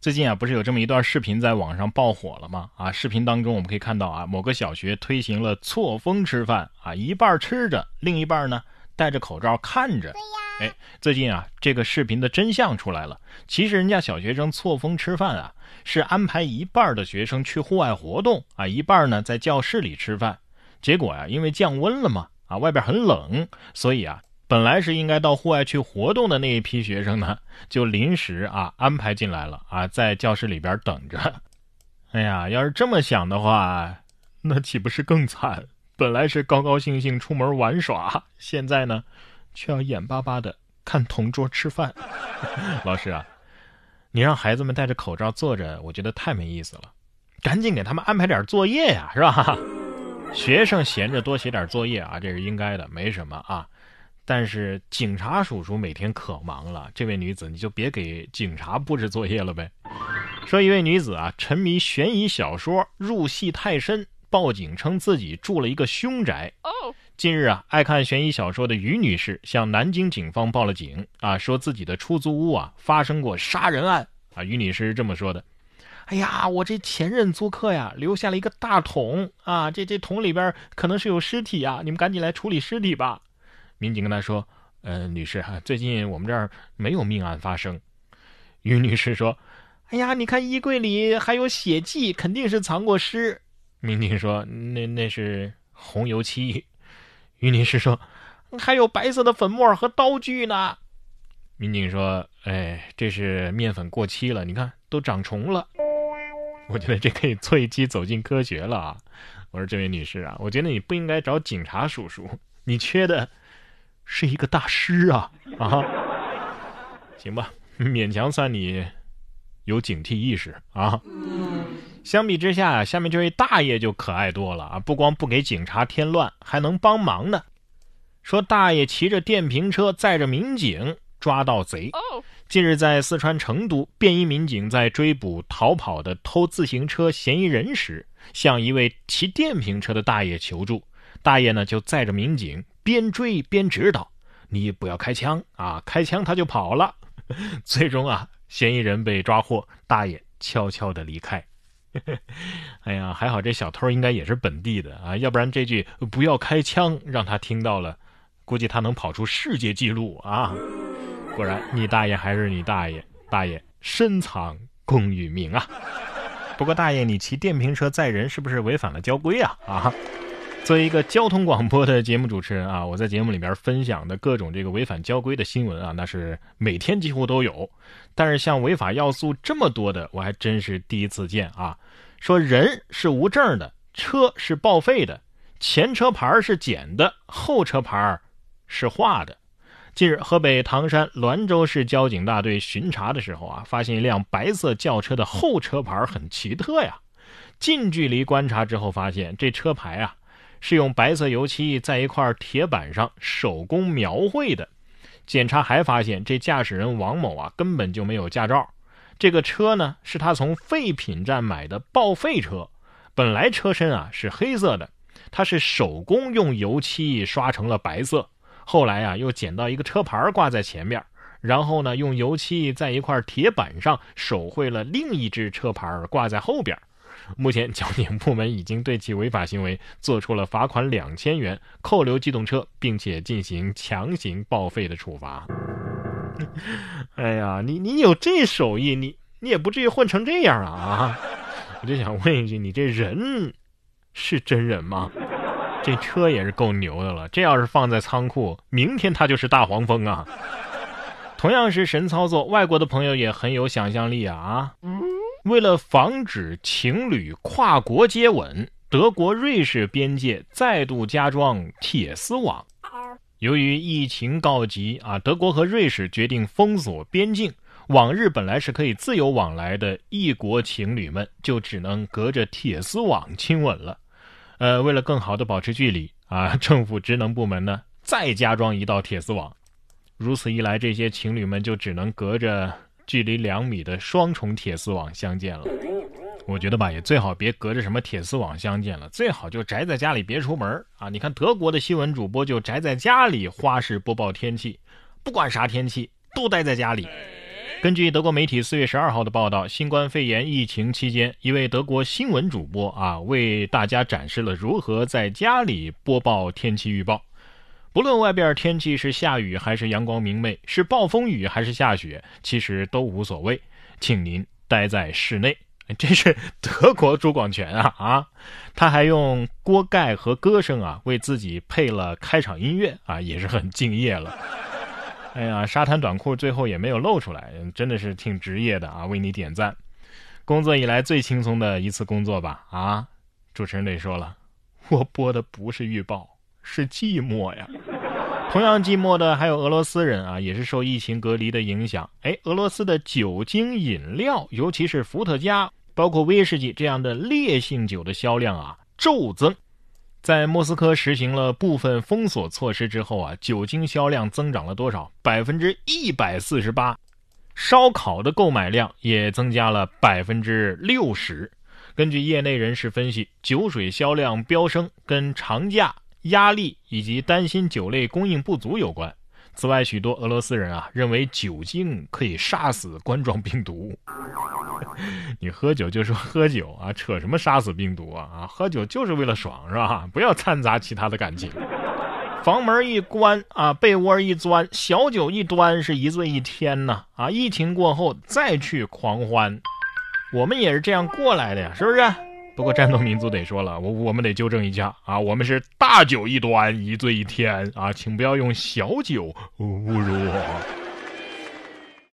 最近啊，不是有这么一段视频在网上爆火了吗？啊，视频当中我们可以看到啊，某个小学推行了错峰吃饭啊，一半吃着，另一半呢戴着口罩看着。对呀。哎，最近啊，这个视频的真相出来了。其实人家小学生错峰吃饭啊，是安排一半的学生去户外活动啊，一半呢在教室里吃饭。结果呀，因为降温了嘛，啊，外边很冷，所以啊。本来是应该到户外去活动的那一批学生呢，就临时啊安排进来了啊，在教室里边等着。哎呀，要是这么想的话，那岂不是更惨？本来是高高兴兴出门玩耍，现在呢，却要眼巴巴的看同桌吃饭。老师啊，你让孩子们戴着口罩坐着，我觉得太没意思了。赶紧给他们安排点作业呀，是吧？学生闲着多写点作业啊，这是应该的，没什么啊。但是警察叔叔每天可忙了，这位女子你就别给警察布置作业了呗。说一位女子啊，沉迷悬疑小说，入戏太深，报警称自己住了一个凶宅。近日啊，爱看悬疑小说的于女士向南京警方报了警啊，说自己的出租屋啊发生过杀人案啊。于女士是这么说的：“哎呀，我这前任租客呀留下了一个大桶啊，这这桶里边可能是有尸体啊，你们赶紧来处理尸体吧。”民警跟他说：“呃，女士哈，最近我们这儿没有命案发生。”于女士说：“哎呀，你看衣柜里还有血迹，肯定是藏过尸。”民警说：“那那是红油漆。”于女士说：“还有白色的粉末和刀具呢。”民警说：“哎，这是面粉过期了，你看都长虫了。”我觉得这可以做一期走进科学了啊！我说这位女士啊，我觉得你不应该找警察叔叔，你缺的。是一个大师啊啊！行吧，勉强算你有警惕意识啊。相比之下，下面这位大爷就可爱多了啊！不光不给警察添乱，还能帮忙呢。说大爷骑着电瓶车载着民警抓到贼。近日在四川成都，便衣民警在追捕逃跑的偷自行车嫌疑人时，向一位骑电瓶车的大爷求助。大爷呢就载着民警。边追边指导，你不要开枪啊！开枪他就跑了。最终啊，嫌疑人被抓获，大爷悄悄的离开。哎呀，还好这小偷应该也是本地的啊，要不然这句“不要开枪”让他听到了，估计他能跑出世界纪录啊！果然，你大爷还是你大爷，大爷深藏功与名啊！不过大爷，你骑电瓶车载人是不是违反了交规啊？啊！作为一个交通广播的节目主持人啊，我在节目里面分享的各种这个违反交规的新闻啊，那是每天几乎都有。但是像违法要素这么多的，我还真是第一次见啊！说人是无证的，车是报废的，前车牌是捡的，后车牌是画的。近日，河北唐山滦州市交警大队巡查的时候啊，发现一辆白色轿车的后车牌很奇特呀。近距离观察之后，发现这车牌啊。是用白色油漆在一块铁板上手工描绘的。检查还发现，这驾驶人王某啊根本就没有驾照。这个车呢是他从废品站买的报废车，本来车身啊是黑色的，他是手工用油漆刷成了白色。后来啊又捡到一个车牌挂在前面，然后呢用油漆在一块铁板上手绘了另一只车牌挂在后边。目前，交警部门已经对其违法行为做出了罚款两千元、扣留机动车，并且进行强行报废的处罚。哎呀，你你有这手艺，你你也不至于混成这样啊！啊，我就想问一句，你这人是真人吗？这车也是够牛的了，这要是放在仓库，明天它就是大黄蜂啊！同样是神操作，外国的朋友也很有想象力啊！啊。为了防止情侣跨国接吻，德国瑞士边界再度加装铁丝网。由于疫情告急啊，德国和瑞士决定封锁边境。往日本来是可以自由往来的异国情侣们，就只能隔着铁丝网亲吻了。呃，为了更好的保持距离啊，政府职能部门呢再加装一道铁丝网。如此一来，这些情侣们就只能隔着距离两米的双重铁丝网相见了。我觉得吧，也最好别隔着什么铁丝网相见了，最好就宅在家里别出门啊！你看德国的新闻主播就宅在家里花式播报天气，不管啥天气都待在家里。根据德国媒体四月十二号的报道，新冠肺炎疫情期间，一位德国新闻主播啊，为大家展示了如何在家里播报天气预报。不论外边天气是下雨还是阳光明媚，是暴风雨还是下雪，其实都无所谓，请您待在室内。这是德国朱广权啊啊！他还用锅盖和歌声啊，为自己配了开场音乐啊，也是很敬业了。哎呀，沙滩短裤最后也没有露出来，真的是挺职业的啊！为你点赞，工作以来最轻松的一次工作吧？啊，主持人得说了，我播的不是预报，是寂寞呀。同样寂寞的还有俄罗斯人啊，也是受疫情隔离的影响。哎，俄罗斯的酒精饮料，尤其是伏特加，包括威士忌这样的烈性酒的销量啊骤增。在莫斯科实行了部分封锁措施之后啊，酒精销量增长了多少？百分之一百四十八。烧烤的购买量也增加了百分之六十。根据业内人士分析，酒水销量飙升跟长假、压力以及担心酒类供应不足有关。此外，许多俄罗斯人啊认为酒精可以杀死冠状病毒。你喝酒就说喝酒啊，扯什么杀死病毒啊啊！喝酒就是为了爽是吧？不要掺杂其他的感情。房门一关啊，被窝一钻，小酒一端，是一醉一天呐啊！疫情过后再去狂欢，我们也是这样过来的呀，是不是？不过战斗民族得说了，我我们得纠正一下啊，我们是大酒一端，一醉一天啊，请不要用小酒侮辱我。